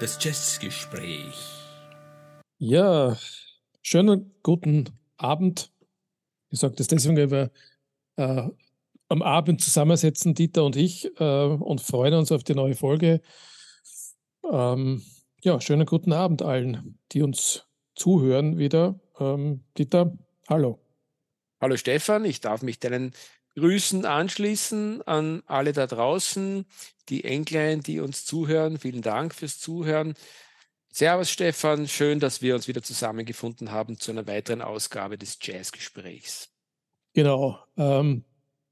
Das Jazzgespräch. Ja, schönen guten Abend. Ich sage das deswegen, weil wir äh, am Abend zusammensetzen, Dieter und ich, äh, und freuen uns auf die neue Folge. Ähm, ja, schönen guten Abend allen, die uns zuhören wieder. Ähm, Dieter, hallo. Hallo Stefan, ich darf mich deinen Grüßen anschließen an alle da draußen, die Englein, die uns zuhören. Vielen Dank fürs Zuhören. Servus Stefan, schön, dass wir uns wieder zusammengefunden haben zu einer weiteren Ausgabe des Jazzgesprächs. Genau. Ähm,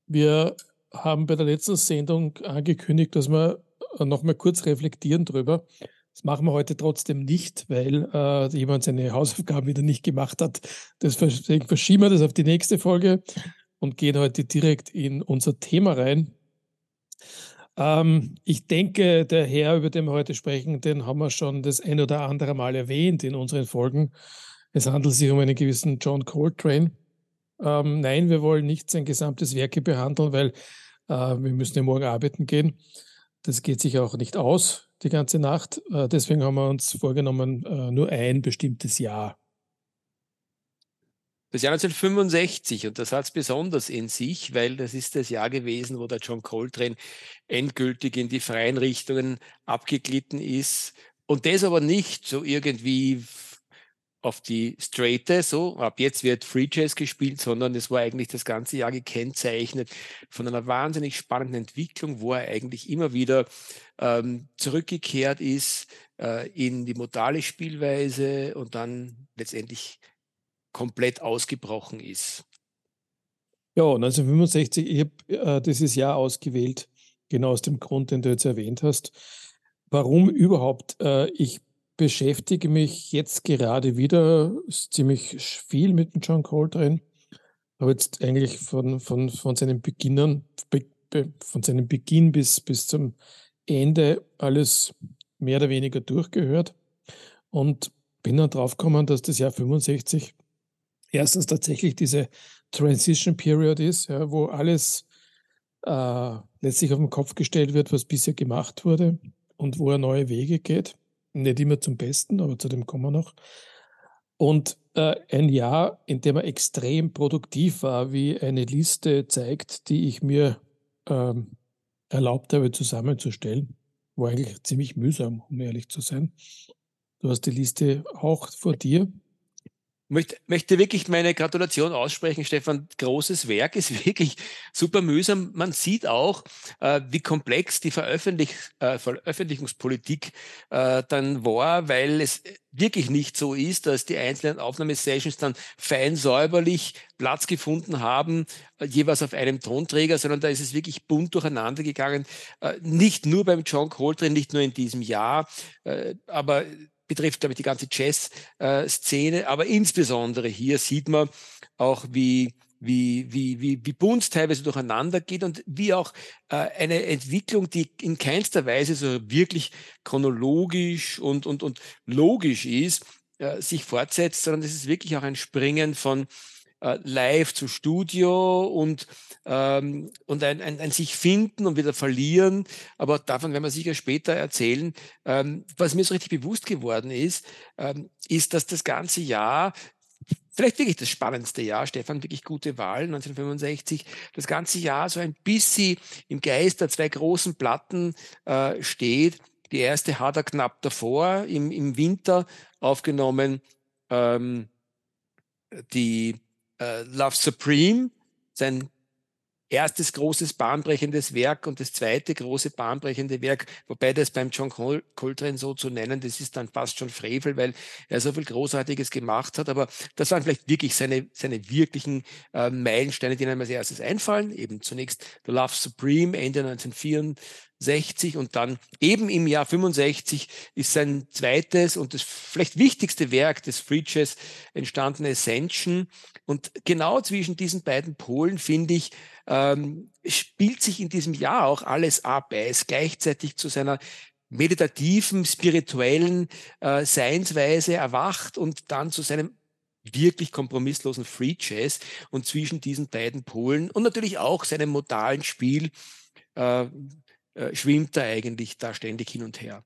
wir haben bei der letzten Sendung angekündigt, dass wir noch mal kurz reflektieren drüber. Das machen wir heute trotzdem nicht, weil äh, jemand seine Hausaufgaben wieder nicht gemacht hat. Deswegen verschieben wir das auf die nächste Folge und gehen heute direkt in unser Thema rein. Ähm, ich denke, der Herr, über den wir heute sprechen, den haben wir schon das ein oder andere Mal erwähnt in unseren Folgen. Es handelt sich um einen gewissen John Coltrane. Ähm, nein, wir wollen nicht sein gesamtes Werke behandeln, weil äh, wir müssen ja morgen arbeiten gehen. Das geht sich auch nicht aus, die ganze Nacht. Äh, deswegen haben wir uns vorgenommen, äh, nur ein bestimmtes Jahr das Jahr 1965 und das hat es besonders in sich, weil das ist das Jahr gewesen, wo der John Coltrane endgültig in die freien Richtungen abgeglitten ist und das aber nicht so irgendwie auf die Straighte, so ab jetzt wird Free Jazz gespielt, sondern es war eigentlich das ganze Jahr gekennzeichnet von einer wahnsinnig spannenden Entwicklung, wo er eigentlich immer wieder ähm, zurückgekehrt ist äh, in die modale Spielweise und dann letztendlich komplett ausgebrochen ist. Ja, 1965, ich habe äh, dieses Jahr ausgewählt, genau aus dem Grund, den du jetzt erwähnt hast. Warum überhaupt? Äh, ich beschäftige mich jetzt gerade wieder ziemlich viel mit dem John Coltrane. Habe jetzt eigentlich von, von, von seinem Beginn be, be, von seinem Beginn bis, bis zum Ende alles mehr oder weniger durchgehört und bin dann drauf gekommen, dass das Jahr 65 erstens tatsächlich diese Transition Period ist, ja, wo alles äh, letztlich auf den Kopf gestellt wird, was bisher gemacht wurde und wo er neue Wege geht. Nicht immer zum Besten, aber zu dem kommen wir noch. Und äh, ein Jahr, in dem er extrem produktiv war, wie eine Liste zeigt, die ich mir ähm, erlaubt habe zusammenzustellen. War eigentlich ziemlich mühsam, um ehrlich zu sein. Du hast die Liste auch vor dir möchte, möchte wirklich meine Gratulation aussprechen, Stefan. Großes Werk ist wirklich super mühsam. Man sieht auch, äh, wie komplex die Veröffentlich äh, Veröffentlichungspolitik äh, dann war, weil es wirklich nicht so ist, dass die einzelnen Aufnahmesessions dann fein säuberlich Platz gefunden haben, äh, jeweils auf einem Tonträger, sondern da ist es wirklich bunt durcheinander gegangen. Äh, nicht nur beim John Coltrane, nicht nur in diesem Jahr, äh, aber betrifft, glaube ich, die ganze Jazz-Szene. Aber insbesondere hier sieht man auch, wie wie, wie, wie, wie bunt teilweise durcheinander geht und wie auch äh, eine Entwicklung, die in keinster Weise so wirklich chronologisch und, und, und logisch ist, äh, sich fortsetzt, sondern es ist wirklich auch ein Springen von äh, live zu Studio und, ähm, und ein, ein, ein sich finden und wieder verlieren. Aber davon werden wir sicher später erzählen. Ähm, was mir so richtig bewusst geworden ist, ähm, ist, dass das ganze Jahr vielleicht wirklich das spannendste Jahr, Stefan, wirklich gute Wahl, 1965, das ganze Jahr so ein bisschen im Geist der zwei großen Platten äh, steht. Die erste hat er knapp davor, im, im Winter aufgenommen, ähm, die äh, Love Supreme, sein erstes großes bahnbrechendes Werk und das zweite große bahnbrechende Werk, wobei das beim John Col Coltrane so zu nennen, das ist dann fast schon Frevel, weil er so viel Großartiges gemacht hat. Aber das waren vielleicht wirklich seine, seine wirklichen äh, Meilensteine, die einem als erstes einfallen. Eben zunächst The Love Supreme, Ende 1964 und dann eben im Jahr 65 ist sein zweites und das vielleicht wichtigste Werk des Free Jazz entstandene Ascension. Und genau zwischen diesen beiden Polen finde ich, ähm, spielt sich in diesem Jahr auch alles ab. Er ist gleichzeitig zu seiner meditativen, spirituellen äh, Seinsweise erwacht und dann zu seinem wirklich kompromisslosen Free Jazz und zwischen diesen beiden Polen und natürlich auch seinem modalen Spiel äh, äh, schwimmt er eigentlich da ständig hin und her.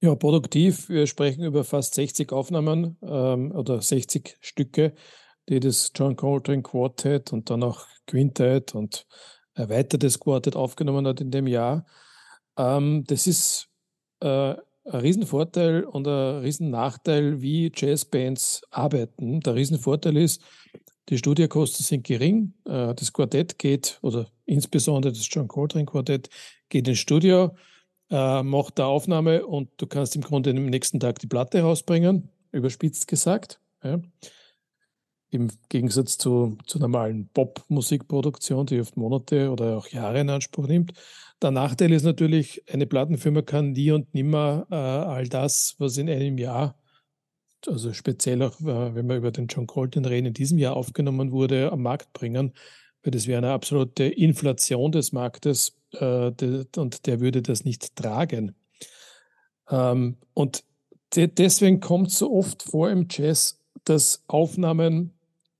Ja, produktiv. Wir sprechen über fast 60 Aufnahmen ähm, oder 60 Stücke, die das John Coltrane Quartet und dann auch Quintet und erweitertes Quartet aufgenommen hat in dem Jahr. Ähm, das ist äh, ein Riesenvorteil und ein Riesennachteil, wie Jazzbands arbeiten. Der Riesenvorteil ist, die Studiokosten sind gering. Äh, das Quartett geht, oder insbesondere das John Coltrane Quartett, geht ins Studio, äh, macht eine Aufnahme und du kannst im Grunde am nächsten Tag die Platte rausbringen, überspitzt gesagt. Ja. Im Gegensatz zu, zur normalen Pop-Musikproduktion, die oft Monate oder auch Jahre in Anspruch nimmt. Der Nachteil ist natürlich, eine Plattenfirma kann nie und nimmer äh, all das, was in einem Jahr, also speziell auch, äh, wenn wir über den John Colton reden, in diesem Jahr aufgenommen wurde, am Markt bringen, weil das wäre eine absolute Inflation des Marktes äh, de, und der würde das nicht tragen. Ähm, und de, deswegen kommt so oft vor im Jazz, dass Aufnahmen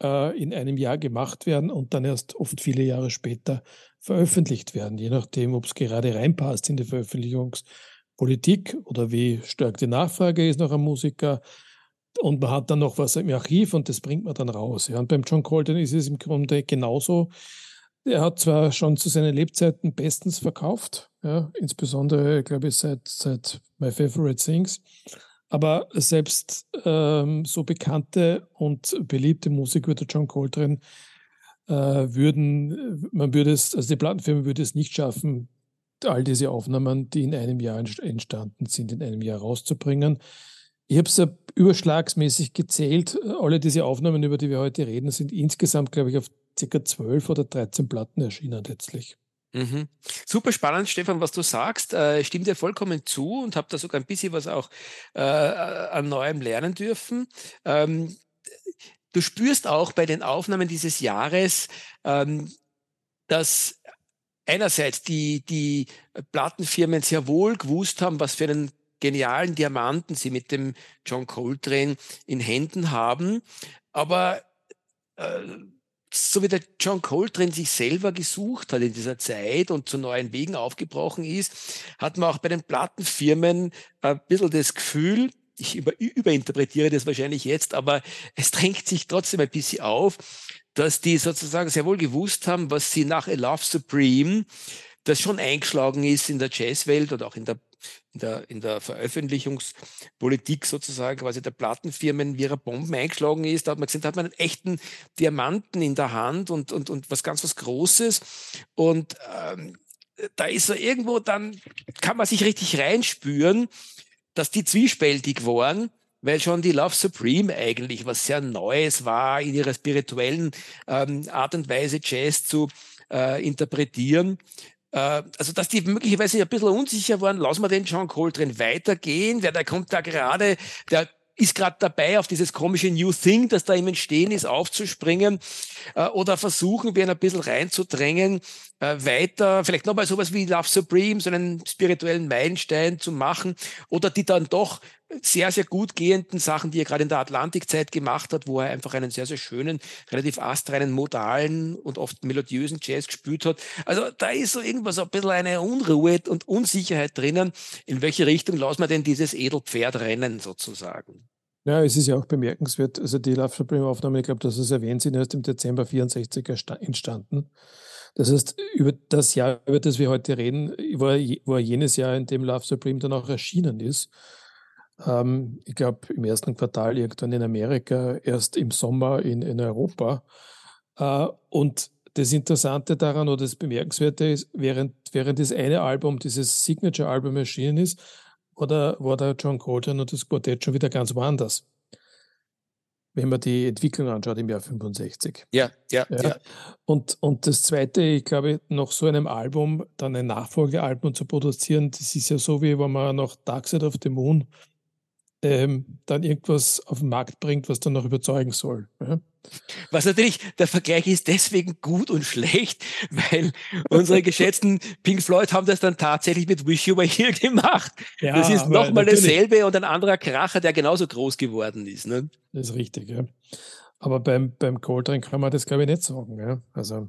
äh, in einem Jahr gemacht werden und dann erst oft viele Jahre später veröffentlicht werden, je nachdem, ob es gerade reinpasst in die Veröffentlichungspolitik oder wie stark die Nachfrage ist nach einem Musiker. Und man hat dann noch was im Archiv und das bringt man dann raus. Ja. Und beim John Colton ist es im Grunde genauso. Er hat zwar schon zu seinen Lebzeiten bestens verkauft, ja, insbesondere, glaube ich, seit, seit My Favorite Things. Aber selbst ähm, so bekannte und beliebte Musiker wie der John Coltrane äh, würden, man würde es, also die Plattenfirma würde es nicht schaffen, all diese Aufnahmen, die in einem Jahr entstanden sind, in einem Jahr rauszubringen. Ich habe es ja überschlagsmäßig gezählt. Alle diese Aufnahmen, über die wir heute reden, sind insgesamt, glaube ich, auf ca. 12 oder 13 Platten erschienen letztlich. Mhm. Super spannend, Stefan, was du sagst. Äh, stimmt dir vollkommen zu und habe da sogar ein bisschen was auch äh, an Neuem lernen dürfen. Ähm, Du spürst auch bei den Aufnahmen dieses Jahres, ähm, dass einerseits die, die Plattenfirmen sehr wohl gewusst haben, was für einen genialen Diamanten sie mit dem John Coltrane in Händen haben. Aber äh, so wie der John Coltrane sich selber gesucht hat in dieser Zeit und zu neuen Wegen aufgebrochen ist, hat man auch bei den Plattenfirmen ein bisschen das Gefühl, ich über, überinterpretiere das wahrscheinlich jetzt, aber es drängt sich trotzdem ein bisschen auf, dass die sozusagen sehr wohl gewusst haben, was sie nach A Love Supreme, das schon eingeschlagen ist in der Jazzwelt oder auch in der, in der, in der Veröffentlichungspolitik sozusagen, quasi der Plattenfirmen wie ihre Bomben eingeschlagen ist. Da hat man gesehen, da hat man einen echten Diamanten in der Hand und, und, und was ganz was Großes. Und ähm, da ist so irgendwo, dann kann man sich richtig reinspüren, dass die zwiespältig waren, weil schon die Love Supreme eigentlich was sehr Neues war, in ihrer spirituellen ähm, Art und Weise Jazz zu äh, interpretieren. Äh, also, dass die möglicherweise ein bisschen unsicher waren, lassen wir den John Coltrane weitergehen, weil der kommt da gerade, der ist gerade dabei, auf dieses komische New Thing, das da im Entstehen ist, aufzuspringen äh, oder versuchen wir ihn ein bisschen reinzudrängen, äh, weiter, vielleicht nochmal sowas wie Love Supreme, so einen spirituellen Meilenstein zu machen oder die dann doch sehr, sehr gut gehenden Sachen, die er gerade in der Atlantikzeit gemacht hat, wo er einfach einen sehr, sehr schönen, relativ astreinen, modalen und oft melodiösen Jazz gespielt hat. Also da ist so irgendwas, ein bisschen eine Unruhe und Unsicherheit drinnen. In welche Richtung lassen wir denn dieses Edelpferd rennen sozusagen? Ja, es ist ja auch bemerkenswert, also die Love Supreme Aufnahme, ich glaube, dass es erwähnt, sind erst im Dezember 64 entstanden. Das heißt, über das Jahr, über das wir heute reden, war, war jenes Jahr, in dem Love Supreme dann auch erschienen ist. Ähm, ich glaube, im ersten Quartal irgendwann in Amerika, erst im Sommer in, in Europa. Äh, und das Interessante daran oder das Bemerkenswerte ist, während, während das eine Album, dieses Signature-Album erschienen ist, war der, war der John Coltrane und das Quartett schon wieder ganz woanders wenn man die Entwicklung anschaut im Jahr 65. Ja, ja, ja. ja. Und, und das Zweite, ich glaube, nach so einem Album dann ein Nachfolgealbum zu produzieren, das ist ja so, wie wenn man nach Dark Side of the Moon ähm, dann irgendwas auf den Markt bringt, was dann noch überzeugen soll. Ja? Was natürlich, der Vergleich ist deswegen gut und schlecht, weil unsere geschätzten Pink Floyd haben das dann tatsächlich mit Wish You Were Here gemacht. Ja, das ist nochmal dasselbe und ein anderer Kracher, der genauso groß geworden ist. Ne? Das ist richtig, ja. Aber beim, beim Coltrane kann man das, glaube ich, nicht sagen. Ja? Also,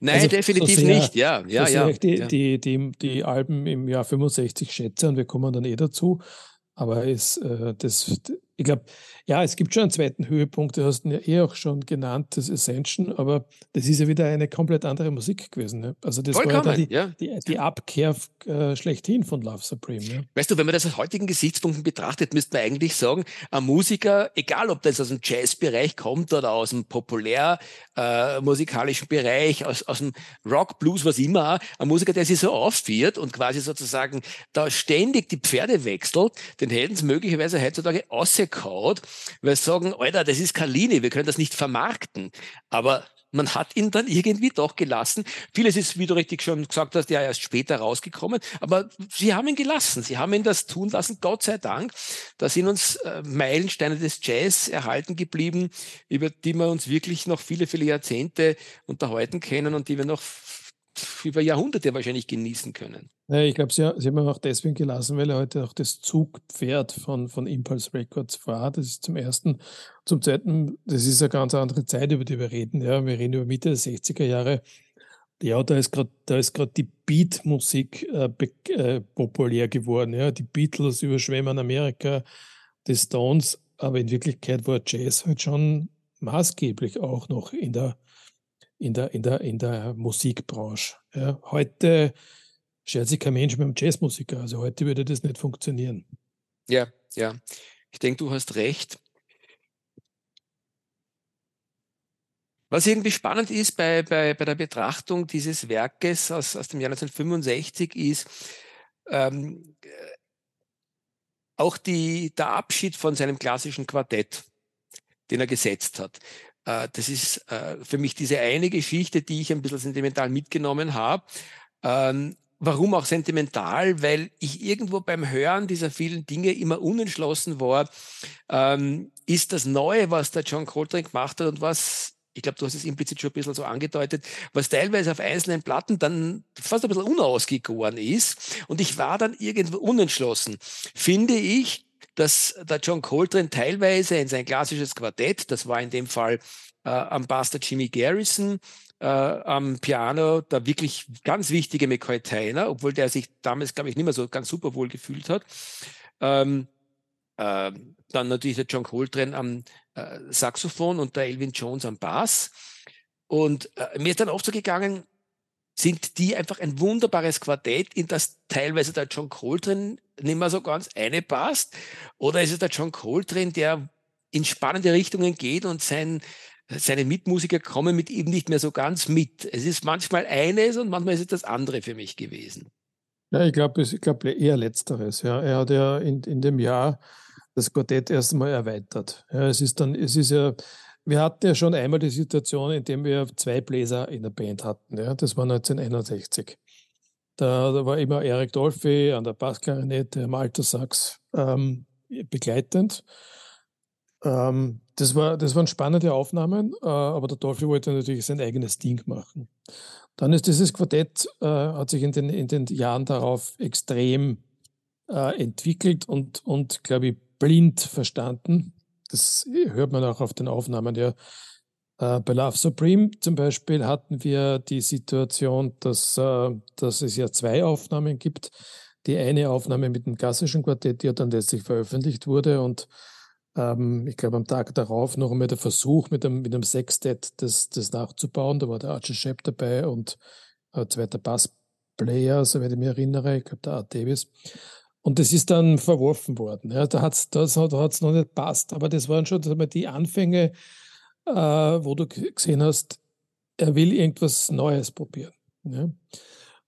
Nein, also definitiv so sehr, nicht. Ja, ja, so ja. Die, ja. Die, die, die Alben im Jahr 65 schätze und wir kommen dann eh dazu. Aber es, äh, das, ich glaube, ja, es gibt schon einen zweiten Höhepunkt, du hast ihn ja eh auch schon genannt, das Ascension, aber das ist ja wieder eine komplett andere Musik gewesen. Ne? Also das Vollkommen, war ja, die, ja. die, die, Abkehr äh, schlechthin von Love Supreme. Ne? Weißt du, wenn man das aus heutigen Gesichtspunkten betrachtet, müsste man eigentlich sagen, ein Musiker, egal ob das aus dem Jazzbereich kommt oder aus dem populär äh, musikalischen Bereich, aus, aus dem Rock, Blues, was immer, ein Musiker, der sich so aufführt und quasi sozusagen da ständig die Pferde wechselt, den hätten sie möglicherweise heutzutage ausgekaut, weil sie sagen, Alter, das ist Kalini, wir können das nicht vermarkten. Aber man hat ihn dann irgendwie doch gelassen. Vieles ist, wie du richtig schon gesagt hast, ja erst später rausgekommen, aber sie haben ihn gelassen. Sie haben ihn das tun lassen, Gott sei Dank. Da sind uns äh, Meilensteine des Jazz erhalten geblieben, über die wir uns wirklich noch viele, viele Jahrzehnte unterhalten können und die wir noch über Jahrhunderte wahrscheinlich genießen können. Ja, ich glaube, sie, sie haben ihn auch deswegen gelassen, weil er heute auch das Zugpferd von, von Impulse Records war. Das ist zum ersten. Zum zweiten, das ist eine ganz andere Zeit, über die wir reden. Ja, wir reden über Mitte der 60er Jahre. Ja, da ist gerade da ist gerade die Beat-Musik äh, äh, populär geworden. Ja, die Beatles überschwemmen Amerika, die Stones, aber in Wirklichkeit war Jazz halt schon maßgeblich auch noch in der in der, in der, in der Musikbranche. Ja. Heute schert sich kein Mensch mit einem Jazzmusiker. Also heute würde das nicht funktionieren. Ja, ja. Ich denke, du hast recht. Was irgendwie spannend ist bei, bei, bei der Betrachtung dieses Werkes aus, aus dem Jahr 1965 ist ähm, auch die, der Abschied von seinem klassischen Quartett, den er gesetzt hat. Äh, das ist äh, für mich diese eine Geschichte, die ich ein bisschen sentimental mitgenommen habe. Ähm, warum auch sentimental? Weil ich irgendwo beim Hören dieser vielen Dinge immer unentschlossen war, ähm, ist das Neue, was der John Coltrane gemacht hat und was ich glaube, du hast es implizit schon ein bisschen so angedeutet, was teilweise auf einzelnen Platten dann fast ein bisschen unausgegoren ist. Und ich war dann irgendwo unentschlossen. Finde ich, dass der John Coltrane teilweise in sein klassisches Quartett, das war in dem Fall äh, am Bass Jimmy Garrison, äh, am Piano der wirklich ganz wichtige McCoy Tyner, obwohl der sich damals, glaube ich, nicht mehr so ganz super wohl gefühlt hat. Ähm, äh, dann natürlich der John Coltrane am äh, Saxophon und der Elvin Jones am Bass. Und äh, mir ist dann oft so gegangen, sind die einfach ein wunderbares Quartett, in das teilweise der John Coltrane nicht mehr so ganz eine passt? Oder ist es der John Coltrane, der in spannende Richtungen geht und sein, seine Mitmusiker kommen mit ihm nicht mehr so ganz mit? Es ist manchmal eines und manchmal ist es das andere für mich gewesen. Ja, ich glaube ich glaub eher Letzteres. Ja. Er hat ja in, in dem Jahr das Quartett erst einmal erweitert. Ja, es ist dann, es ist ja, wir hatten ja schon einmal die Situation, in der wir zwei Bläser in der Band hatten. Ja. Das war 1961. Da, da war immer Eric Dolphy an der Bassklarinette, am Altersax ähm, begleitend. Ähm, das, war, das waren spannende Aufnahmen, äh, aber der Dolphy wollte natürlich sein eigenes Ding machen. Dann ist dieses Quartett, äh, hat sich in den, in den Jahren darauf extrem äh, entwickelt und, und glaube ich, blind verstanden. Das hört man auch auf den Aufnahmen. Ja. Äh, bei Love Supreme zum Beispiel hatten wir die Situation, dass, äh, dass es ja zwei Aufnahmen gibt. Die eine Aufnahme mit dem klassischen Quartett, die ja dann letztlich veröffentlicht wurde und ähm, ich glaube am Tag darauf noch einmal der Versuch mit einem, mit einem Sextett das, das nachzubauen. Da war der Archie Shepp dabei und ein zweiter Bassplayer, soweit ich mich erinnere, ich glaube der Art Davis. Und das ist dann verworfen worden. Ja, da hat es das hat, hat's noch nicht passt. Aber das waren schon die Anfänge äh, wo du gesehen hast, er will irgendwas Neues probieren. Ja?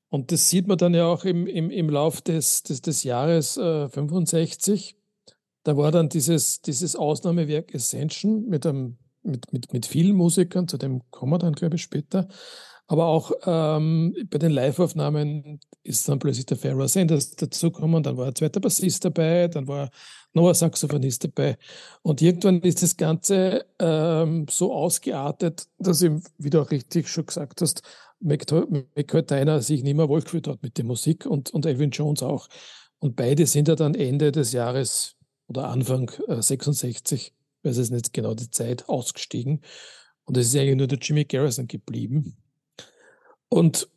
Und das sieht man dann ja auch im, im, im Lauf des, des, des Jahres äh, 65. Da war dann dieses, dieses Ausnahmewerk Ascension mit, einem, mit, mit, mit vielen Musikern, zu dem kommen wir dann, glaube ich, später. Aber auch ähm, bei den Live-Aufnahmen ist dann plötzlich der Pharaoh Sanders dazugekommen, dann war ein zweiter Bassist dabei, dann war noch ein Saxophonist dabei. Und irgendwann ist das Ganze ähm, so ausgeartet, dass ihm, wie du auch richtig schon gesagt hast, McCoy sich nicht mehr wohlgefühlt hat mit der Musik und, und Elvin Jones auch. Und beide sind ja dann Ende des Jahres oder Anfang äh, 66, weiß es nicht genau die Zeit, ausgestiegen. Und es ist eigentlich nur der Jimmy Garrison geblieben. Und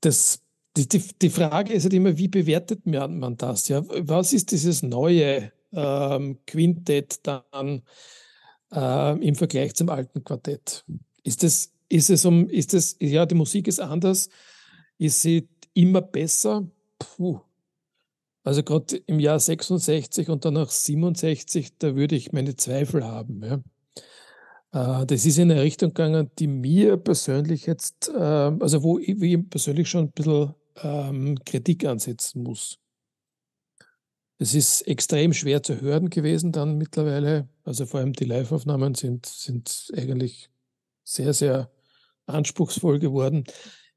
das, die, die, Frage ist halt immer, wie bewertet man, das? Ja? Was ist dieses neue ähm, Quintett dann äh, im Vergleich zum alten Quartett? Ist es, ist es um, ist es, ja, die Musik ist anders, ist sie immer besser? Puh. Also gerade im Jahr 66 und danach 67, da würde ich meine Zweifel haben. Ja. Äh, das ist in eine Richtung gegangen, die mir persönlich jetzt, ähm, also wo ich, ich persönlich schon ein bisschen ähm, Kritik ansetzen muss. Es ist extrem schwer zu hören gewesen dann mittlerweile. Also vor allem die Live-Aufnahmen sind, sind eigentlich sehr, sehr anspruchsvoll geworden.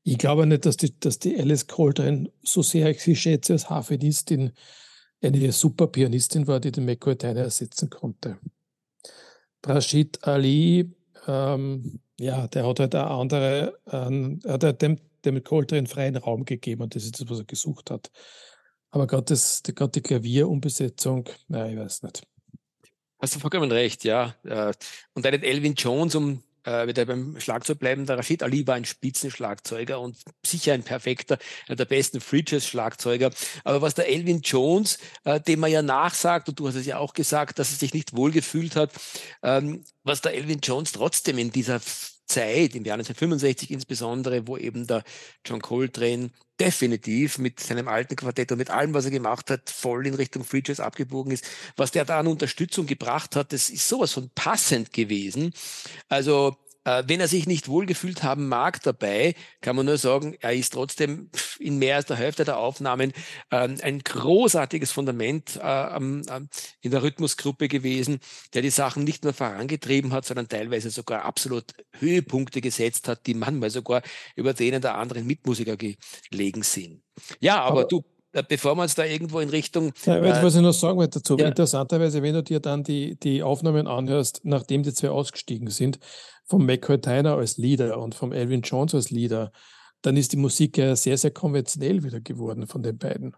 Ich glaube nicht, dass die, dass die Alice Coltrane, so sehr ich sie schätze als Harfenistin, eine super Pianistin war, die den McCoy ersetzen konnte. Rashid Ali, ähm, ja, der hat halt eine andere, ähm, hat dem, dem Coltrane freien Raum gegeben und das ist das, was er gesucht hat. Aber gerade die, die Klavierumbesetzung, nein, ich weiß nicht. Hast du vollkommen recht, ja. Äh, und einen Elvin Jones, um äh, wieder beim Schlagzeug bleiben, der Rashid Ali war ein Spitzenschlagzeuger und sicher ein perfekter, einer der besten Free Jazz Schlagzeuger. Aber was der Elvin Jones, äh, dem man ja nachsagt, und du hast es ja auch gesagt, dass er sich nicht wohlgefühlt hat, ähm, was der Elvin Jones trotzdem in dieser Zeit, im Jahr 1965 insbesondere, wo eben der John Coltrane definitiv mit seinem alten Quartett und mit allem, was er gemacht hat, voll in Richtung Free Jazz abgebogen ist. Was der da an Unterstützung gebracht hat, das ist sowas von passend gewesen. Also wenn er sich nicht wohlgefühlt haben mag dabei, kann man nur sagen, er ist trotzdem in mehr als der Hälfte der Aufnahmen ähm, ein großartiges Fundament äh, in der Rhythmusgruppe gewesen, der die Sachen nicht nur vorangetrieben hat, sondern teilweise sogar absolut Höhepunkte gesetzt hat, die manchmal sogar über denen der anderen Mitmusiker gelegen sind. Ja, aber, aber du äh, bevor wir uns da irgendwo in Richtung. Ja, äh, was ich noch sagen wollte dazu, ja. interessanterweise, wenn du dir dann die, die Aufnahmen anhörst, nachdem die zwei ausgestiegen sind, vom McCoy Tyner als Leader und vom Elvin Jones als Leader, dann ist die Musik ja sehr, sehr konventionell wieder geworden von den beiden.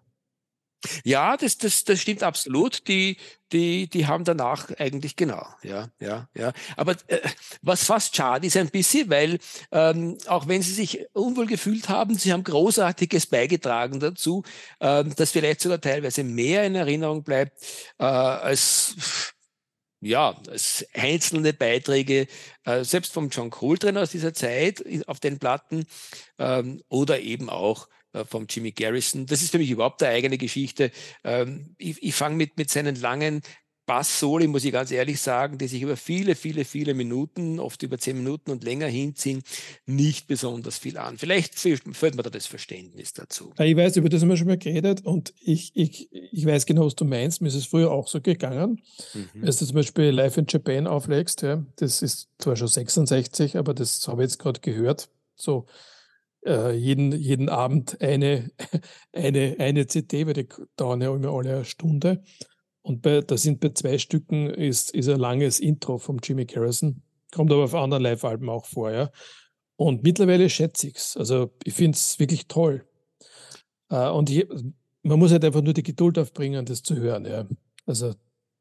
Ja, das, das, das stimmt absolut. Die, die, die haben danach eigentlich genau, ja, ja, ja. Aber äh, was fast schade ist ein bisschen, weil ähm, auch wenn sie sich unwohl gefühlt haben, sie haben Großartiges beigetragen dazu, ähm, dass vielleicht sogar teilweise mehr in Erinnerung bleibt äh, als ja, als einzelne Beiträge, äh, selbst vom John Coltrane aus dieser Zeit auf den Platten ähm, oder eben auch äh, vom Jimmy Garrison. Das ist für mich überhaupt eine eigene Geschichte. Ähm, ich ich fange mit, mit seinen langen Bass-Soli, muss ich ganz ehrlich sagen, die sich über viele, viele, viele Minuten, oft über zehn Minuten und länger hinziehen, nicht besonders viel an. Vielleicht fehlt mir da das Verständnis dazu. Ich weiß, über das haben wir schon mal geredet und ich, ich, ich weiß genau, was du meinst. Mir ist es früher auch so gegangen. Mhm. Wenn du zum Beispiel Live in Japan auflegst, ja, das ist zwar schon 66, aber das habe ich jetzt gerade gehört. So äh, jeden, jeden Abend eine, eine, eine CD, weil die dauern ja immer alle eine Stunde. Und bei, da sind bei zwei Stücken ist, ist ein langes Intro vom Jimmy Garrison. Kommt aber auf anderen Live-Alben auch vor, ja. Und mittlerweile schätze ich es. Also ich finde es wirklich toll. Äh, und ich, man muss halt einfach nur die Geduld aufbringen, das zu hören, ja. Also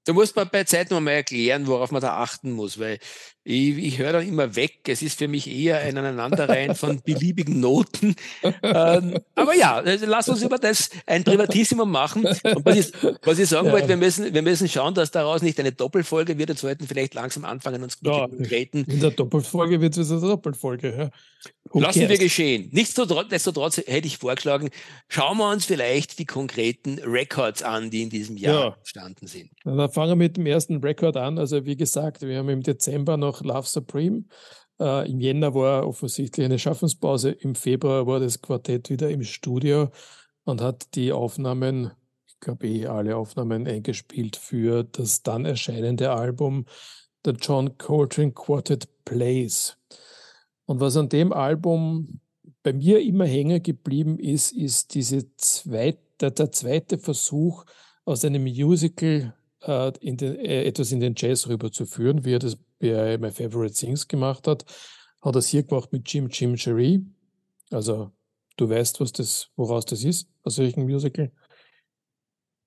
Du musst mir bei Zeit noch mal erklären, worauf man da achten muss, weil ich, ich höre dann immer weg. Es ist für mich eher ein Aneinanderreihen von beliebigen Noten. ähm, aber ja, also lass uns über das ein Privatissimum machen. Und was ich, was ich sagen ja. wollte, wir müssen, wir müssen schauen, dass daraus nicht eine Doppelfolge wird und sollten vielleicht langsam anfangen, uns ja, konkreten. In der Doppelfolge wird es eine Doppelfolge. Ja. Lassen wir geschehen. Nichtsdestotrotz hätte ich vorgeschlagen, schauen wir uns vielleicht die konkreten Records an, die in diesem Jahr ja. entstanden sind. Dann fangen wir mit dem ersten Rekord an. Also wie gesagt, wir haben im Dezember noch Love Supreme. Äh, Im Jänner war offensichtlich eine Schaffenspause. Im Februar war das Quartett wieder im Studio und hat die Aufnahmen, ich glaube eh alle Aufnahmen eingespielt für das dann erscheinende Album The John Coltrane Quartet Plays. Und was an dem Album bei mir immer hängen geblieben ist, ist diese zweite, der zweite Versuch, aus einem Musical äh, in den, äh, etwas in den Jazz rüberzuführen, wie er das bei My Favorite Things gemacht hat. Hat er es hier gemacht mit Jim Jim Cherie. Also du weißt, was das, woraus das ist, aus welchem Musical.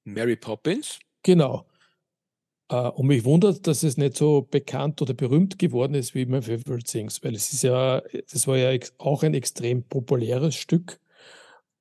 Mary Poppins? Genau. Uh, und mich wundert, dass es nicht so bekannt oder berühmt geworden ist wie My Favorite Things, weil es ist ja, das war ja auch ein extrem populäres Stück.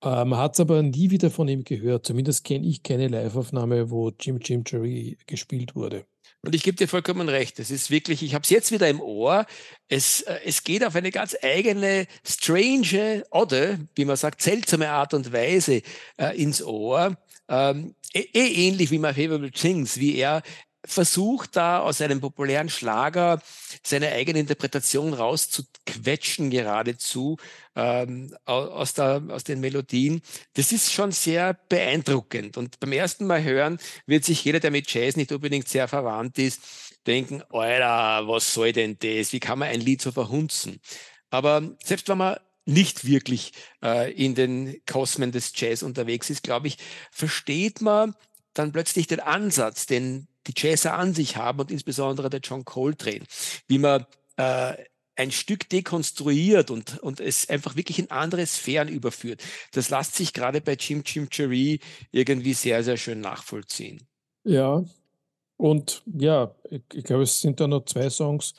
Uh, man hat es aber nie wieder von ihm gehört. Zumindest kenne ich keine Liveaufnahme, wo Jim Jim Jerry gespielt wurde. Und ich gebe dir vollkommen recht. Es ist wirklich, ich habe es jetzt wieder im Ohr. Es, äh, es geht auf eine ganz eigene, strange, oder, wie man sagt, seltsame Art und Weise äh, ins Ohr. Ähm, eh ähnlich wie My Favorite Things, wie er versucht da aus einem populären Schlager seine eigene Interpretation rauszuquetschen geradezu ähm, aus, der, aus den Melodien. Das ist schon sehr beeindruckend. Und beim ersten Mal hören wird sich jeder, der mit Jazz nicht unbedingt sehr verwandt ist, denken, Alter, was soll denn das? Wie kann man ein Lied so verhunzen? Aber selbst wenn man nicht wirklich äh, in den Kosmen des Jazz unterwegs ist, glaube ich, versteht man dann plötzlich den Ansatz, den die Jazzer an sich haben und insbesondere der John Coltrane, wie man äh, ein Stück dekonstruiert und, und es einfach wirklich in andere Sphären überführt. Das lässt sich gerade bei Jim Jim Cherry irgendwie sehr, sehr schön nachvollziehen. Ja, und ja, ich, ich glaube, es sind da noch zwei Songs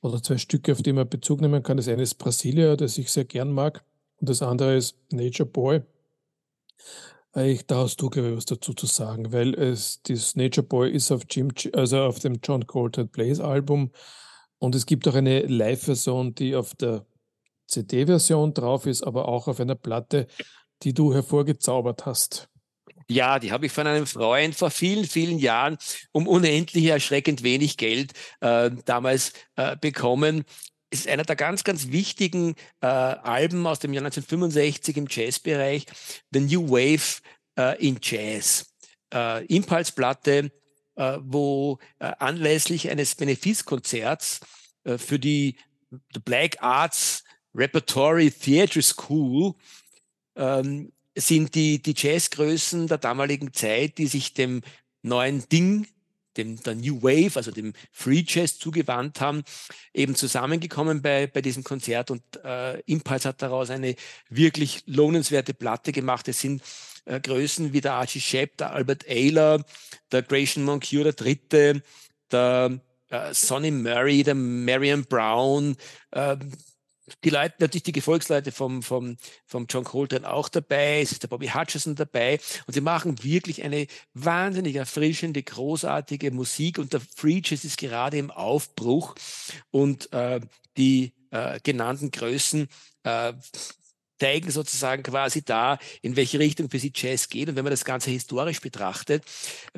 oder zwei Stücke, auf die man Bezug nehmen kann. Das eine ist Brasilia, das ich sehr gern mag, und das andere ist Nature Boy. Ich, da hast du, glaube ich, was dazu zu sagen, weil es, das Nature Boy ist auf Jim, also auf dem John Coltrane Plays Album und es gibt auch eine Live-Version, die auf der CD-Version drauf ist, aber auch auf einer Platte, die du hervorgezaubert hast. Ja, die habe ich von einem Freund vor vielen, vielen Jahren um unendlich erschreckend wenig Geld äh, damals äh, bekommen ist einer der ganz, ganz wichtigen äh, Alben aus dem Jahr 1965 im Jazzbereich, The New Wave äh, in Jazz. Äh, Impulsplatte, äh, wo äh, anlässlich eines Benefizkonzerts äh, für die The Black Arts Repertory Theatre School ähm, sind die, die Jazzgrößen der damaligen Zeit, die sich dem neuen Ding dem der New Wave, also dem Free Jazz zugewandt haben, eben zusammengekommen bei, bei diesem Konzert und äh, Impulse hat daraus eine wirklich lohnenswerte Platte gemacht. Es sind äh, Größen wie der Archie Shepp, der Albert Ayler, der Gratian Moncure der Dritte, der äh, Sonny Murray, der Marion Brown, äh, die Leute, natürlich die Gefolgsleute vom, vom, vom John Coltrane auch dabei, es ist der Bobby Hutcherson dabei und sie machen wirklich eine wahnsinnig erfrischende, großartige Musik und der Free Jazz ist gerade im Aufbruch und äh, die äh, genannten Größen äh, zeigen sozusagen quasi da, in welche Richtung für sie Jazz geht. Und wenn man das Ganze historisch betrachtet,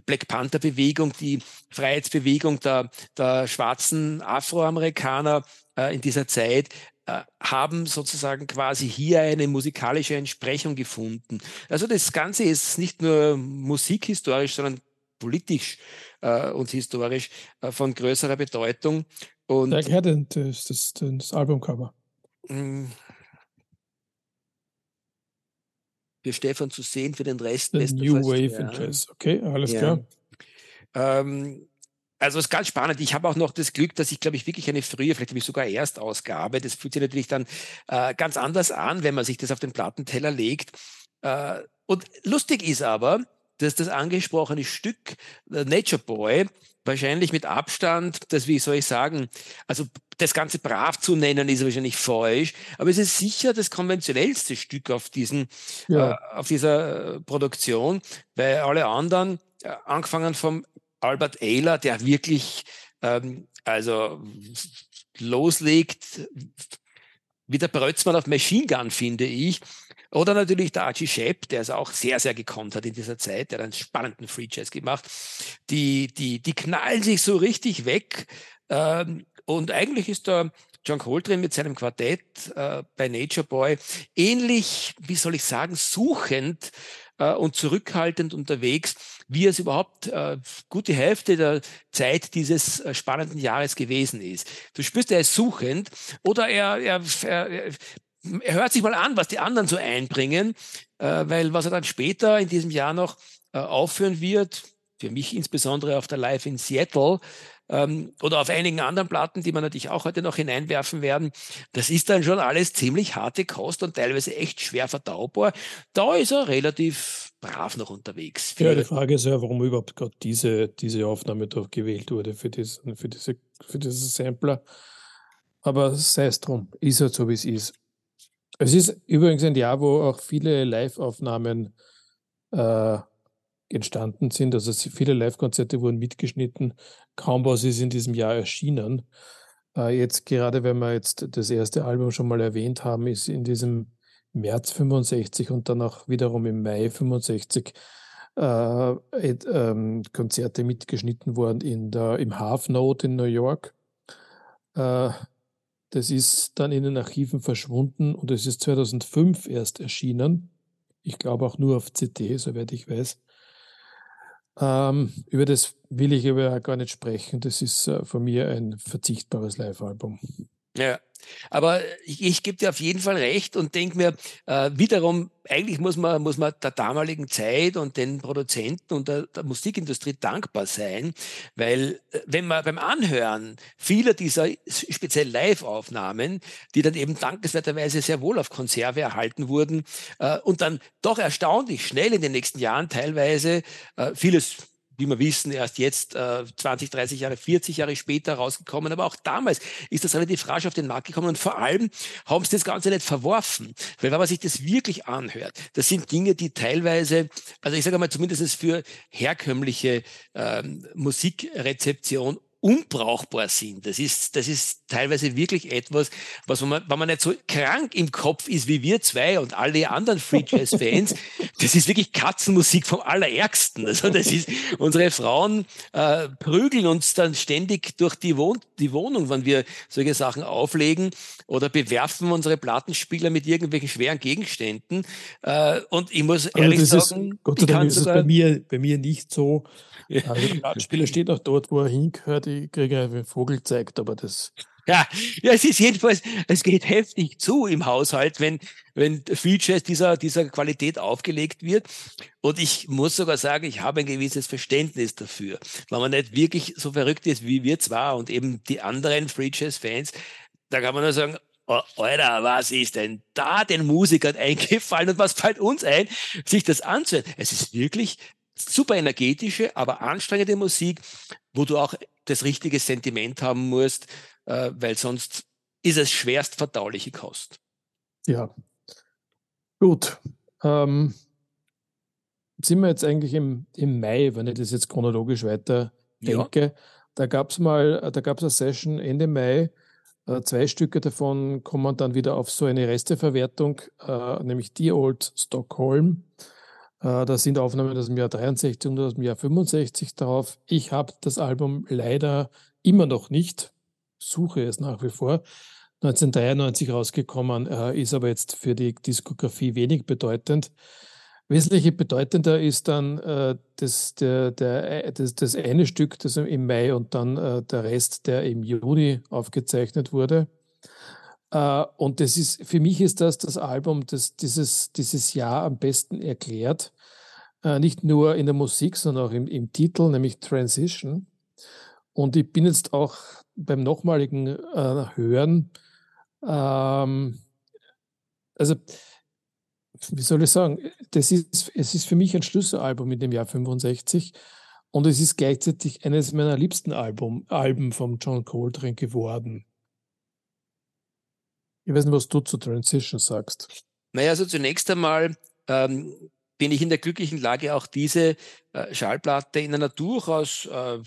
Black Panther Bewegung, die Freiheitsbewegung der, der schwarzen Afroamerikaner äh, in dieser Zeit, äh, haben sozusagen quasi hier eine musikalische Entsprechung gefunden. Also das Ganze ist nicht nur musikhistorisch, sondern politisch äh, und historisch äh, von größerer Bedeutung. Und Wer hat denn das, das, das Albumcover? Hm. Für Stefan zu sehen, für den Rest. The New Wave in Jazz. Okay, alles ja. klar. Ähm, also es ist ganz spannend. Ich habe auch noch das Glück, dass ich, glaube ich, wirklich eine frühe, vielleicht habe ich sogar Erstausgabe. Das fühlt sich natürlich dann äh, ganz anders an, wenn man sich das auf den Plattenteller legt. Äh, und lustig ist aber, dass das angesprochene Stück äh, Nature Boy wahrscheinlich mit Abstand, das, wie soll ich sagen, also das Ganze brav zu nennen, ist wahrscheinlich falsch, aber es ist sicher das konventionellste Stück auf, diesen, ja. äh, auf dieser Produktion, weil alle anderen, äh, angefangen vom Albert Ayler, der wirklich ähm, also loslegt, wie der Brötzmann auf Machine Gun, finde ich. Oder natürlich der Archie Shepp, der es auch sehr, sehr gekonnt hat in dieser Zeit, der hat einen spannenden Free Jazz gemacht. Die, die, die knallen sich so richtig weg. Ähm, und eigentlich ist der John Coltrane mit seinem Quartett äh, bei Nature Boy ähnlich, wie soll ich sagen, suchend äh, und zurückhaltend unterwegs wie es überhaupt äh, gut die Hälfte der Zeit dieses äh, spannenden Jahres gewesen ist. Du spürst, er ist suchend oder er, er, er, er hört sich mal an, was die anderen so einbringen, äh, weil was er dann später in diesem Jahr noch äh, aufführen wird, für mich insbesondere auf der Live in Seattle, ähm, oder auf einigen anderen Platten, die wir natürlich auch heute noch hineinwerfen werden. Das ist dann schon alles ziemlich harte Kost und teilweise echt schwer verdaubar. Da ist er relativ brav noch unterwegs. Ja, die Frage ist ja, warum überhaupt gerade diese, diese Aufnahme da gewählt wurde für, diesen, für, diese, für diesen Sampler. Aber sei es drum, ist halt so, wie es ist. Es ist übrigens ein Jahr, wo auch viele Live-Aufnahmen äh, entstanden sind. Also viele Live-Konzerte wurden mitgeschnitten. Kaum was ist in diesem Jahr erschienen. Äh, jetzt gerade, wenn wir jetzt das erste Album schon mal erwähnt haben, ist in diesem März 65 und dann auch wiederum im Mai 65 äh, äh, Konzerte mitgeschnitten worden in der, im Half Note in New York. Äh, das ist dann in den Archiven verschwunden und es ist 2005 erst erschienen. Ich glaube auch nur auf CD, soweit ich weiß. Ähm, über das will ich aber gar nicht sprechen. Das ist äh, von mir ein verzichtbares Live-Album. Ja, aber ich, ich gebe dir auf jeden Fall recht und denke mir, äh, wiederum, eigentlich muss man, muss man der damaligen Zeit und den Produzenten und der, der Musikindustrie dankbar sein, weil äh, wenn man beim Anhören vieler dieser speziell Live-Aufnahmen, die dann eben dankenswerterweise sehr wohl auf Konserve erhalten wurden äh, und dann doch erstaunlich schnell in den nächsten Jahren teilweise äh, vieles wie wir wissen, erst jetzt äh, 20, 30 Jahre, 40 Jahre später rausgekommen. Aber auch damals ist das relativ rasch auf den Markt gekommen und vor allem haben sie das Ganze nicht verworfen. Weil wenn man sich das wirklich anhört, das sind Dinge, die teilweise, also ich sage mal zumindest für herkömmliche ähm, Musikrezeption unbrauchbar sind. Das ist, das ist teilweise wirklich etwas, was man, wenn man nicht so krank im Kopf ist wie wir zwei und alle anderen Free Jazz Fans, das ist wirklich Katzenmusik vom Allerärgsten. Also das ist, unsere Frauen äh, prügeln uns dann ständig durch die, Wohn die Wohnung, wenn wir solche Sachen auflegen oder bewerfen unsere Plattenspieler mit irgendwelchen schweren Gegenständen. Äh, und ich muss also ehrlich sagen, ist, Gott sei Dank ist es bei mir, bei mir nicht so. Ja. Also der Plattenspieler steht auch dort, wo er hingehört. Ich kriege einen Vogel gezeigt, aber das. Ja, ja, es ist jedenfalls, es geht heftig zu im Haushalt, wenn, wenn Features dieser, dieser Qualität aufgelegt wird. Und ich muss sogar sagen, ich habe ein gewisses Verständnis dafür. Wenn man nicht wirklich so verrückt ist wie wir zwar und eben die anderen Free Jazz Fans, da kann man nur sagen, oh, Alter, was ist denn da den Musikern eingefallen und was fällt uns ein, sich das anzuhören? Es ist wirklich super energetische, aber anstrengende Musik, wo du auch das richtige Sentiment haben musst, äh, weil sonst ist es schwerst verdauliche Kost. Ja. Gut. Ähm, sind wir jetzt eigentlich im, im Mai, wenn ich das jetzt chronologisch weiter denke. Ja. Da gab es mal, da gab es eine Session Ende Mai. Äh, zwei Stücke davon kommen dann wieder auf so eine Resteverwertung, äh, nämlich Die Old Stockholm. Äh, da sind Aufnahmen aus dem Jahr 63 und aus dem Jahr 65 drauf. Ich habe das Album leider immer noch nicht, suche es nach wie vor. 1993 rausgekommen, äh, ist aber jetzt für die Diskografie wenig bedeutend. Wesentlich bedeutender ist dann äh, das, der, der, das, das eine Stück, das im Mai und dann der Rest, der im Juni aufgezeichnet wurde. Äh, und das ist, für mich ist das das Album, das dieses, dieses Jahr am besten erklärt. Äh, nicht nur in der Musik, sondern auch im, im Titel, nämlich Transition. Und ich bin jetzt auch beim nochmaligen äh, Hören, ähm, also wie soll ich sagen, das ist, es ist für mich ein Schlüsselalbum in dem Jahr 65 und es ist gleichzeitig eines meiner liebsten Album, Alben von John Coltrane geworden. Ich weiß nicht, was du zu Transition sagst. Naja, also zunächst einmal ähm, bin ich in der glücklichen Lage, auch diese äh, Schallplatte in einer durchaus äh,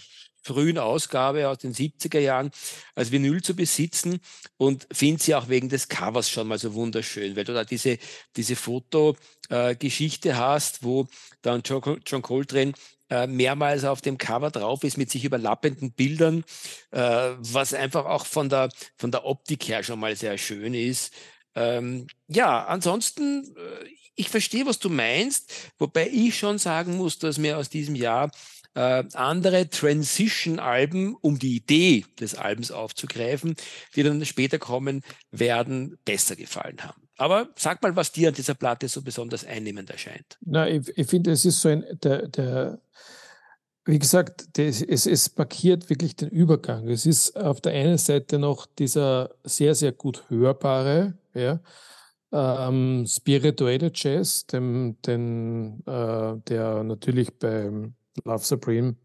frühen Ausgabe aus den 70er Jahren als Vinyl zu besitzen und finde sie auch wegen des Covers schon mal so wunderschön, weil du da diese, diese Fotogeschichte äh, hast, wo dann John, John Coltrane äh, mehrmals auf dem Cover drauf ist mit sich überlappenden Bildern, äh, was einfach auch von der, von der Optik her schon mal sehr schön ist. Ähm, ja, ansonsten, äh, ich verstehe, was du meinst, wobei ich schon sagen muss, dass mir aus diesem Jahr äh, andere Transition-Alben, um die Idee des Albums aufzugreifen, die dann später kommen werden, besser gefallen haben. Aber sag mal, was dir an dieser Platte so besonders einnehmend erscheint. Na, ich, ich finde, es ist so ein, der, der wie gesagt, das, es, es markiert wirklich den Übergang. Es ist auf der einen Seite noch dieser sehr, sehr gut hörbare, ja, ähm, spirituelle Jazz, dem, den, äh, der natürlich beim Love Supreme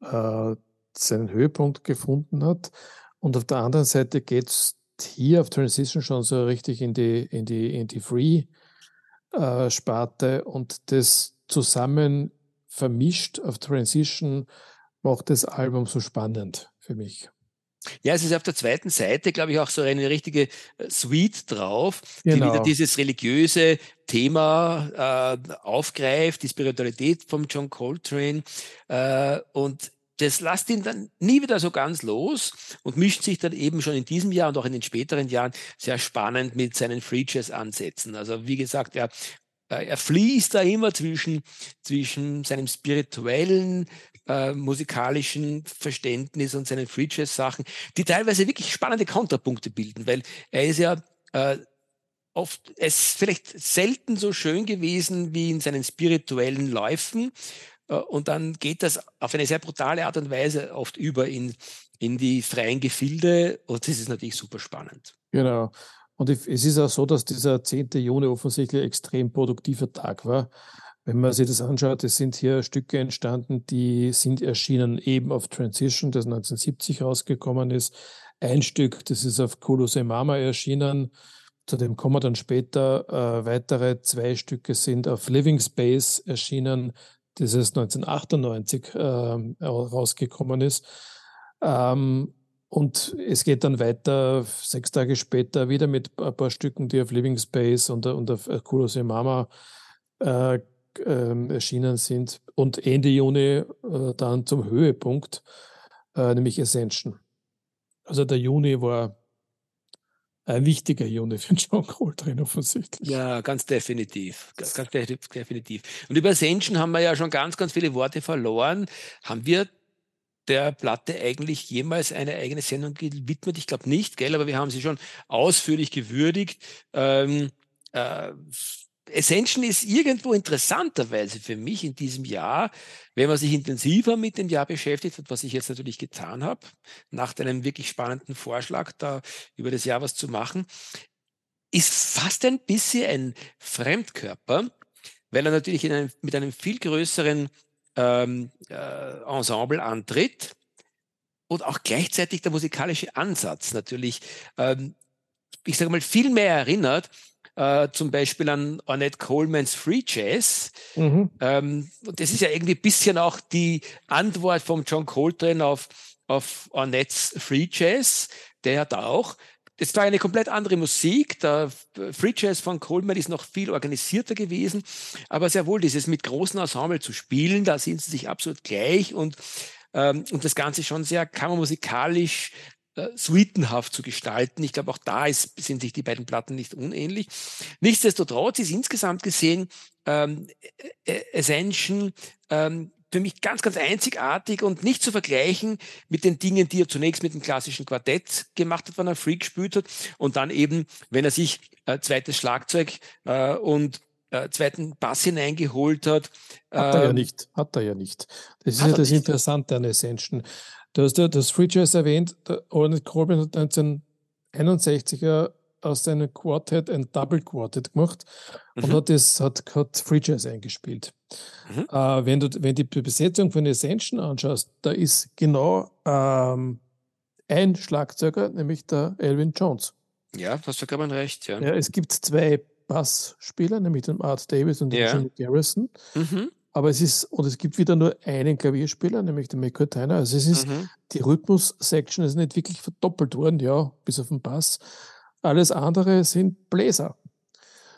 äh, seinen Höhepunkt gefunden hat. Und auf der anderen Seite geht es hier auf Transition schon so richtig in die, in die, in die Free-Sparte äh, und das zusammen vermischt auf Transition macht das Album so spannend für mich. Ja, es ist auf der zweiten Seite, glaube ich, auch so eine richtige äh, Suite drauf, genau. die wieder genau. dieses religiöse Thema äh, aufgreift, die Spiritualität von John Coltrane. Äh, und das lasst ihn dann nie wieder so ganz los und mischt sich dann eben schon in diesem Jahr und auch in den späteren Jahren sehr spannend mit seinen Free Jazz Ansätzen. Also wie gesagt, er äh, er fließt da immer zwischen, zwischen seinem spirituellen, äh, musikalischen Verständnis und seinen Free Jazz Sachen, die teilweise wirklich spannende Kontrapunkte bilden, weil er ist ja äh, oft, es vielleicht selten so schön gewesen wie in seinen spirituellen Läufen. Äh, und dann geht das auf eine sehr brutale Art und Weise oft über in, in die freien Gefilde. Und das ist natürlich super spannend. Genau. Und es ist auch so, dass dieser 10. Juni offensichtlich ein extrem produktiver Tag war. Wenn man sich das anschaut, es sind hier Stücke entstanden, die sind erschienen eben auf Transition, das 1970 rausgekommen ist. Ein Stück, das ist auf Kolose Mama erschienen. Zu dem kommen wir dann später. Äh, weitere zwei Stücke sind auf Living Space erschienen, ist 1998 äh, rausgekommen ist. Ähm, und es geht dann weiter, sechs Tage später, wieder mit ein paar Stücken, die auf Living Space und, und auf Kulose Mama äh, äh, erschienen sind. Und Ende Juni äh, dann zum Höhepunkt, äh, nämlich Ascension. Also der Juni war ein wichtiger Juni für John Coltrane offensichtlich. Ja, ganz definitiv. Ganz, ganz definitiv. Und über Ascension haben wir ja schon ganz, ganz viele Worte verloren. Haben wir der Platte eigentlich jemals eine eigene Sendung gewidmet? Ich glaube nicht, gell, aber wir haben sie schon ausführlich gewürdigt. Ähm, äh, Ascension ist irgendwo interessanterweise für mich in diesem Jahr, wenn man sich intensiver mit dem Jahr beschäftigt hat, was ich jetzt natürlich getan habe, nach deinem wirklich spannenden Vorschlag, da über das Jahr was zu machen, ist fast ein bisschen ein Fremdkörper, weil er natürlich einem, mit einem viel größeren ähm, äh, Ensemble antritt und auch gleichzeitig der musikalische Ansatz natürlich, ähm, ich sage mal, viel mehr erinnert, äh, zum Beispiel an Ornette Colemans Free Jazz. Mhm. Ähm, und das ist ja irgendwie ein bisschen auch die Antwort von John Coltrane auf, auf Ornettes Free Jazz, der hat auch das war eine komplett andere Musik. Der Free Jazz von Coleman ist noch viel organisierter gewesen, aber sehr wohl dieses mit großen Ensemble zu spielen, da sind sie sich absolut gleich und, ähm, und das Ganze schon sehr kammermusikalisch äh, suitenhaft zu gestalten. Ich glaube, auch da ist, sind sich die beiden Platten nicht unähnlich. Nichtsdestotrotz ist insgesamt gesehen ähm, Ascension ähm, für mich ganz, ganz einzigartig und nicht zu vergleichen mit den Dingen, die er zunächst mit dem klassischen Quartett gemacht hat, wenn er Freak gespielt hat und dann eben, wenn er sich äh, zweites Schlagzeug äh, und äh, zweiten Bass hineingeholt hat. Hat er ja ähm, nicht, hat er ja nicht. Das ist ja das. Interessante an Ascension. Du hast ja das Free Jazz erwähnt, der Ornette Corbin hat 1961er aus seinem Quartet ein Double Quartet gemacht mhm. und hat das hat, hat Free Jazz eingespielt. Mhm. Äh, wenn du wenn die Besetzung von Ascension anschaust, da ist genau ähm, ein Schlagzeuger, nämlich der Elvin Jones. Ja, hast du man recht, ja. ja. Es gibt zwei Bassspieler, nämlich den Art Davis und den ja. Jimmy Garrison. Mhm. Aber es ist, und es gibt wieder nur einen Klavierspieler, nämlich den Michael Tyner. Also es ist, mhm. die Rhythmus-Section ist nicht wirklich verdoppelt worden, ja, bis auf den Bass. Alles andere sind Bläser.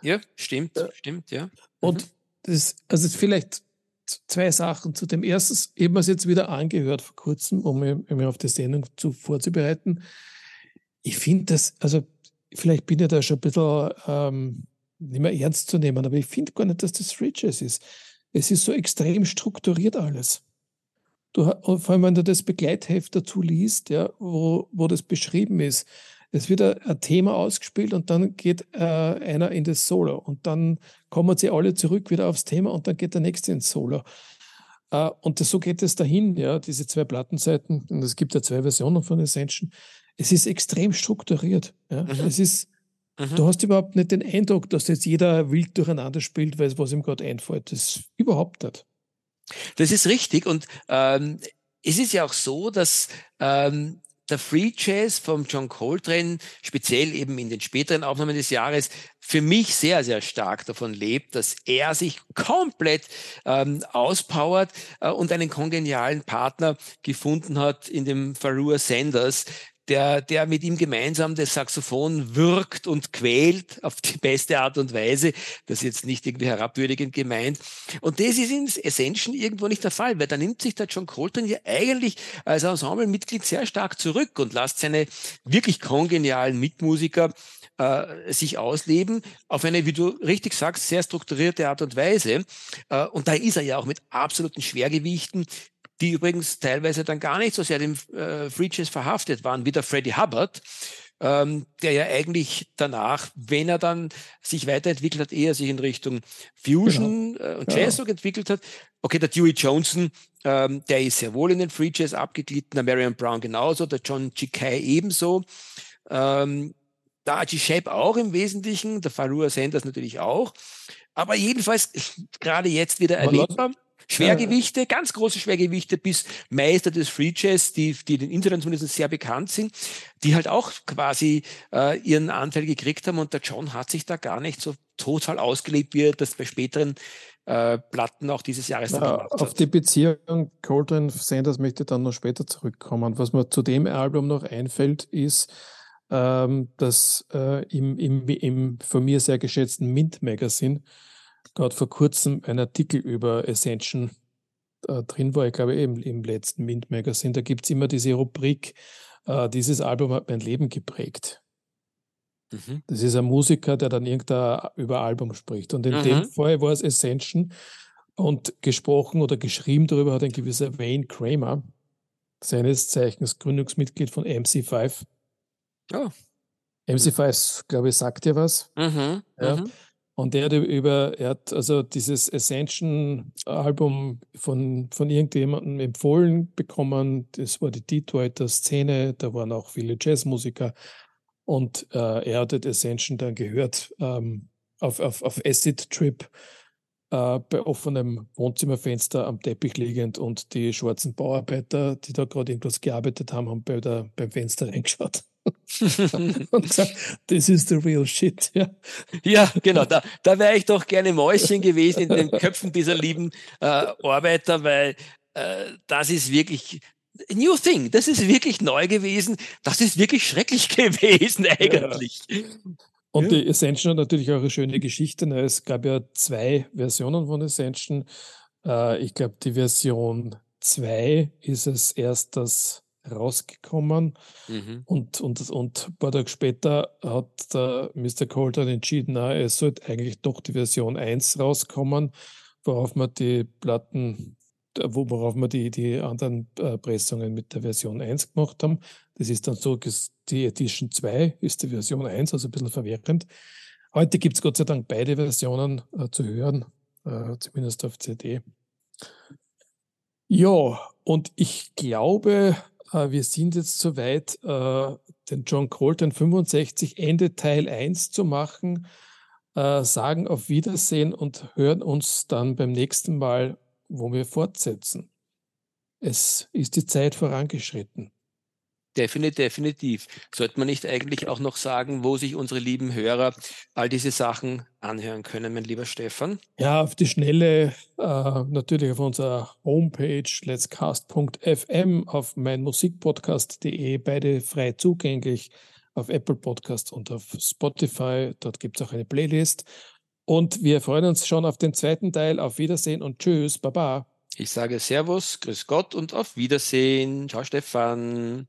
Ja, stimmt, äh, stimmt, ja. Mhm. Und das, also vielleicht zwei Sachen. Zu dem ersten, ich habe mir es jetzt wieder angehört vor kurzem, um mich auf die Sendung zu, vorzubereiten. Ich finde das, also vielleicht bin ich da schon ein bisschen ähm, nicht mehr ernst zu nehmen, aber ich finde gar nicht, dass das Free Jazz ist. Es ist so extrem strukturiert alles. Du, vor allem, wenn du das Begleitheft dazu liest, ja, wo, wo das beschrieben ist, es wird ein, Thema ausgespielt und dann geht äh, einer in das Solo und dann kommen sie alle zurück wieder aufs Thema und dann geht der nächste ins Solo. Äh, und das, so geht es dahin, ja, diese zwei Plattenseiten. Und es gibt ja zwei Versionen von Ascension. Es ist extrem strukturiert. Ja. Mhm. Es ist, mhm. du hast überhaupt nicht den Eindruck, dass jetzt jeder wild durcheinander spielt, weil was ihm gerade einfällt. Das überhaupt nicht. Das ist richtig. Und ähm, es ist ja auch so, dass ähm, der Free Jazz vom John Coltrane, speziell eben in den späteren Aufnahmen des Jahres, für mich sehr, sehr stark davon lebt, dass er sich komplett ähm, auspowert äh, und einen kongenialen Partner gefunden hat in dem Farua Sanders, der, der mit ihm gemeinsam das Saxophon wirkt und quält auf die beste Art und Weise. Das ist jetzt nicht irgendwie herabwürdigend gemeint. Und das ist in Ascension irgendwo nicht der Fall, weil da nimmt sich der John Coltrane ja eigentlich als Ensemblemitglied sehr stark zurück und lässt seine wirklich kongenialen Mitmusiker äh, sich ausleben auf eine, wie du richtig sagst, sehr strukturierte Art und Weise. Äh, und da ist er ja auch mit absoluten Schwergewichten die übrigens teilweise dann gar nicht so sehr dem äh, Free Jazz verhaftet waren, wie der Freddie Hubbard, ähm, der ja eigentlich danach, wenn er dann sich weiterentwickelt hat, eher sich in Richtung Fusion genau. äh, und Jazz ja. entwickelt hat. Okay, der Dewey Johnson, ähm, der ist sehr wohl in den Free Jazz abgeglitten, der Marion Brown genauso, der John Chikai ebenso. Ähm, der Archie Shape auch im Wesentlichen, der Farua Sanders natürlich auch. Aber jedenfalls gerade jetzt wieder erlebbar. Schwergewichte, ganz große Schwergewichte bis Meister des Free Jazz, die, die den Internet zumindest sehr bekannt sind, die halt auch quasi äh, ihren Anteil gekriegt haben und der John hat sich da gar nicht so total ausgelebt, wie er das bei späteren äh, Platten auch dieses Jahres ja, gemacht hat. Auf die Beziehung Coltrane Sanders möchte dann noch später zurückkommen. Was mir zu dem Album noch einfällt, ist, ähm, dass äh, im, im, im von mir sehr geschätzten Mint Magazine gerade vor kurzem ein Artikel über Ascension äh, drin war, ich glaube eben im letzten Mint Magazine, da gibt es immer diese Rubrik, äh, dieses Album hat mein Leben geprägt. Mhm. Das ist ein Musiker, der dann irgendein über Album spricht. Und in mhm. dem Fall war es Ascension und gesprochen oder geschrieben darüber hat ein gewisser Wayne Kramer, seines Zeichens Gründungsmitglied von MC5. Oh. MC5, glaube ich, sagt dir was. Mhm. Ja. Mhm. Und er hat über, er hat also dieses Ascension-Album von, von irgendjemandem empfohlen bekommen. Das war die Detroiter-Szene, da waren auch viele Jazzmusiker. Und äh, er hatte Ascension dann gehört ähm, auf, auf, auf Acid Trip äh, bei offenem Wohnzimmerfenster am Teppich liegend und die schwarzen Bauarbeiter, die da gerade irgendwas gearbeitet haben, haben bei der, beim Fenster reingeschaut. und gesagt, this is the real shit. Ja, ja genau. Da, da wäre ich doch gerne Mäuschen gewesen in den Köpfen dieser lieben äh, Arbeiter, weil äh, das ist wirklich New Thing. Das ist wirklich neu gewesen. Das ist wirklich schrecklich gewesen eigentlich. Ja. Und ja. die Ascension hat natürlich auch eine schöne Geschichte. Ne? Es gab ja zwei Versionen von Ascension. Äh, ich glaube, die Version 2 ist es erst das rausgekommen. Mhm. Und, und, und ein paar Tage später hat der Mr. Colton entschieden, na, es sollte eigentlich doch die Version 1 rauskommen, worauf man die Platten, worauf wir die, die anderen äh, Pressungen mit der Version 1 gemacht haben. Das ist dann so, die Edition 2 ist die Version 1, also ein bisschen verwirrend. Heute gibt es Gott sei Dank beide Versionen äh, zu hören, äh, zumindest auf CD. Ja, und ich glaube, äh, wir sind jetzt soweit, äh, den John Colton 65 Ende Teil 1 zu machen, äh, sagen auf Wiedersehen und hören uns dann beim nächsten Mal, wo wir fortsetzen. Es ist die Zeit vorangeschritten. Definitiv, definitiv. Sollte man nicht eigentlich auch noch sagen, wo sich unsere lieben Hörer all diese Sachen anhören können, mein lieber Stefan? Ja, auf die Schnelle äh, natürlich auf unserer Homepage letscast.fm, auf meinmusikpodcast.de, beide frei zugänglich, auf Apple Podcast und auf Spotify. Dort gibt es auch eine Playlist. Und wir freuen uns schon auf den zweiten Teil. Auf Wiedersehen und Tschüss, Baba. Ich sage Servus, Grüß Gott und auf Wiedersehen. Ciao, Stefan.